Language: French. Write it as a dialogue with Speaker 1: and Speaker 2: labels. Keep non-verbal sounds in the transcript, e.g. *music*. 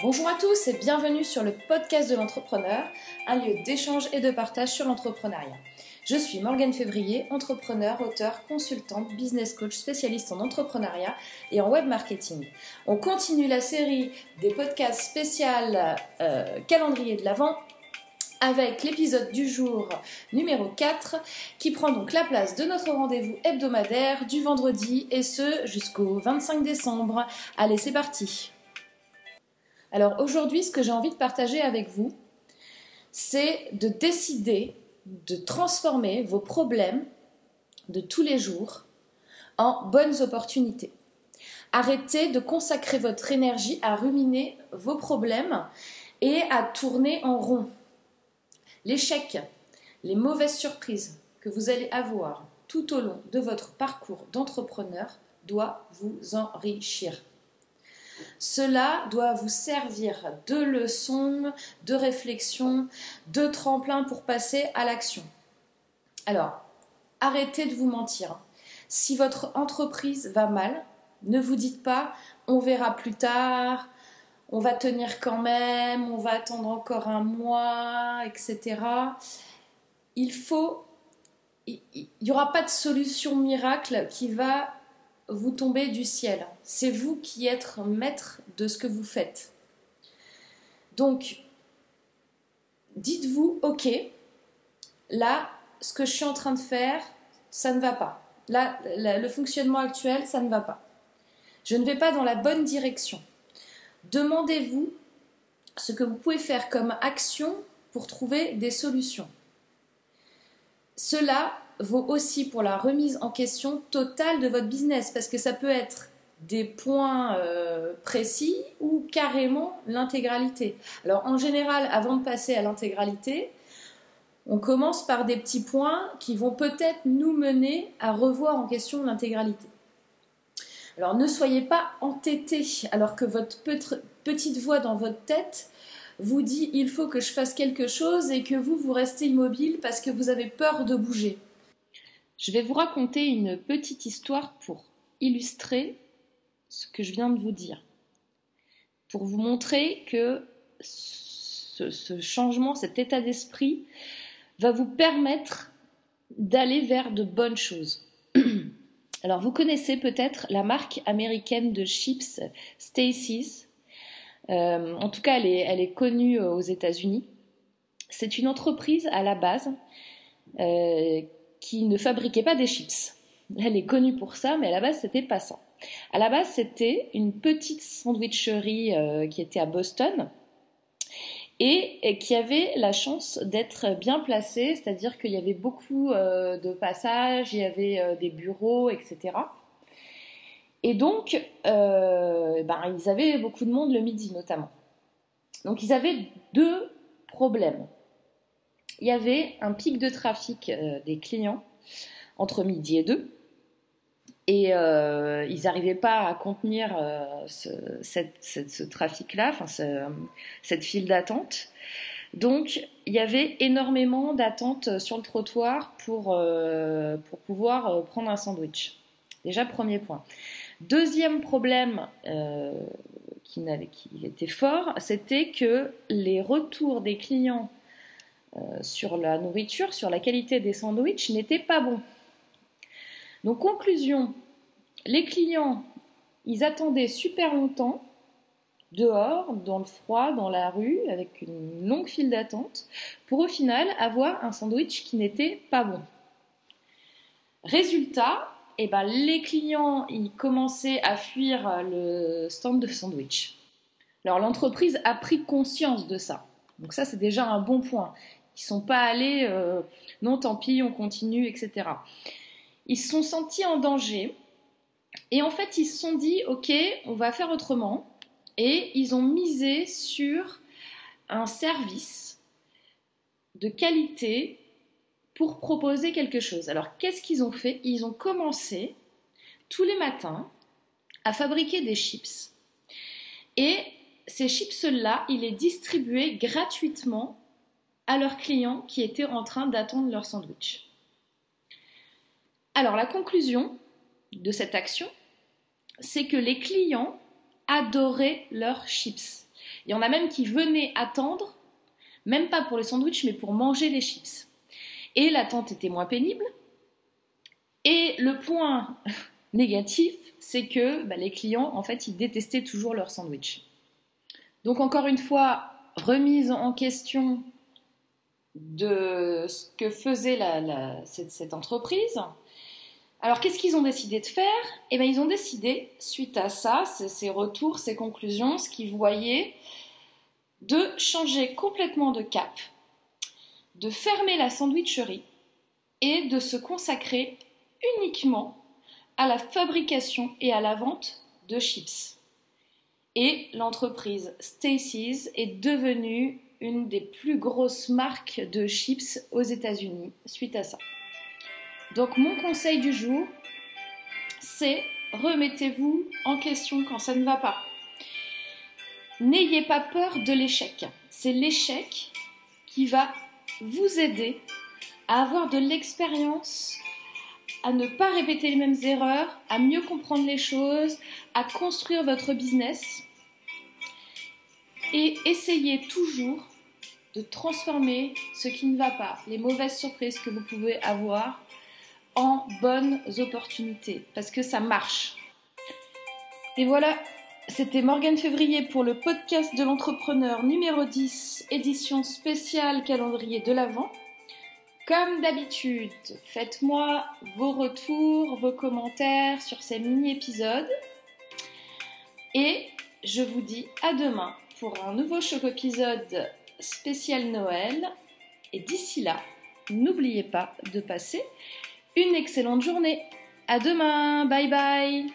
Speaker 1: Bonjour à tous et bienvenue sur le podcast de l'entrepreneur, un lieu d'échange et de partage sur l'entrepreneuriat. Je suis Morgane Février, entrepreneur, auteur, consultante, business coach, spécialiste en entrepreneuriat et en web marketing. On continue la série des podcasts spécial euh, calendrier de l'Avent avec l'épisode du jour numéro 4 qui prend donc la place de notre rendez-vous hebdomadaire du vendredi et ce jusqu'au 25 décembre. Allez, c'est parti alors aujourd'hui, ce que j'ai envie de partager avec vous, c'est de décider de transformer vos problèmes de tous les jours en bonnes opportunités. Arrêtez de consacrer votre énergie à ruminer vos problèmes et à tourner en rond. L'échec, les mauvaises surprises que vous allez avoir tout au long de votre parcours d'entrepreneur doit vous enrichir. Cela doit vous servir de leçon, de réflexion, de tremplin pour passer à l'action. Alors, arrêtez de vous mentir. Si votre entreprise va mal, ne vous dites pas on verra plus tard, on va tenir quand même, on va attendre encore un mois, etc. Il faut, il n'y aura pas de solution miracle qui va vous tombez du ciel. C'est vous qui êtes maître de ce que vous faites. Donc, dites-vous, ok, là, ce que je suis en train de faire, ça ne va pas. Là, le fonctionnement actuel, ça ne va pas. Je ne vais pas dans la bonne direction. Demandez-vous ce que vous pouvez faire comme action pour trouver des solutions. Cela vaut aussi pour la remise en question totale de votre business, parce que ça peut être des points euh, précis ou carrément l'intégralité. Alors en général, avant de passer à l'intégralité, on commence par des petits points qui vont peut-être nous mener à revoir en question l'intégralité. Alors ne soyez pas entêté alors que votre petite voix dans votre tête vous dit il faut que je fasse quelque chose et que vous, vous restez immobile parce que vous avez peur de bouger. Je vais vous raconter une petite histoire pour illustrer ce que je viens de vous dire. Pour vous montrer que ce, changement, cet état d'esprit va vous permettre d'aller vers de bonnes choses. *clears throat* Alors vous connaissez peut-être la marque américaine de chips Stacy's. Euh, en tout cas, elle est, connue aux États-Unis. C'est une entreprise à la base euh, qui ne fabriquait pas des chips. Elle est connue pour ça, mais à la base, c'était pas ça. À la base, c'était une petite sandwicherie euh, qui était à Boston et, qui avait la chance d'être bien placée, c'est-à-dire qu'il y avait beaucoup euh, de passages, il y avait euh, des bureaux, etc. Et donc, ben, ils avaient beaucoup de monde le midi notamment. Donc, ils avaient deux problèmes il y avait un pic de trafic euh, des clients entre midi et deux. Et euh, ils n'arrivaient pas à contenir euh, ce, trafic-là, cette file d'attente. Donc, il y avait énormément d'attentes sur le trottoir pour, pouvoir prendre un sandwich. Déjà, premier point. Deuxième problème qui, était fort, c'était que les retours des clients sur la nourriture, sur la qualité des sandwichs n'était pas bon. Donc conclusion, les clients, ils attendaient super longtemps dehors, dans le froid, dans la rue, avec une longue file d'attente, pour au final avoir un sandwich qui n'était pas bon. Résultat, eh ben, les clients ils commençaient à fuir le stand de sandwich. Alors l'entreprise a pris conscience de ça. Donc ça c'est déjà un bon point. Ils sont pas allés, euh, non, tant pis, on continue, etc. Ils se sont sentis en danger et en fait, ils se sont dit, ok, on va faire autrement. Et ils ont misé sur un service de qualité pour proposer quelque chose. Alors, qu'est-ce qu'ils ont fait? Ils ont commencé tous les matins à fabriquer des chips. Et ces chips-là, ils les distribuaient gratuitement à leurs clients qui étaient en train d'attendre leur sandwich. Alors la conclusion de cette action, c'est que les clients adoraient leurs chips. Il y en a même qui venaient attendre, même pas pour le sandwich, mais pour manger les chips. Et l'attente était moins pénible. Et le point *laughs* négatif, c'est que bah, les clients, en fait, ils détestaient toujours leur sandwich. Donc encore une fois, remise en question de ce que faisait cette, entreprise. Alors qu'est-ce qu'ils ont décidé de faire? Eh bien ils ont décidé, suite à ça, ces retours, ces conclusions, ce qu'ils voyaient, de changer complètement de cap, de fermer la sandwicherie et de se consacrer uniquement à la fabrication et à la vente de chips. Et l'entreprise Stacy's est devenue une des plus grosses marques de chips aux États-Unis suite à ça. Donc mon conseil du jour, c'est remettez-vous en question quand ça ne va pas. N'ayez pas peur de l'échec. C'est l'échec qui va vous aider à avoir de l'expérience, à ne pas répéter les mêmes erreurs, à mieux comprendre les choses, à construire votre business. Et essayez toujours transformer ce qui ne va pas, les mauvaises surprises que vous pouvez avoir, en bonnes opportunités, parce que ça marche. Et voilà, c'était Morgane Février pour le podcast de l'entrepreneur numéro 10, édition spéciale calendrier de l'Avent. Comme d'habitude, faites-moi vos retours, vos commentaires sur ces mini-épisodes. Et je vous dis à demain pour un nouveau choc épisode spécial Noël. Et d'ici là, n'oubliez pas de passer une excellente journée. À demain, bye bye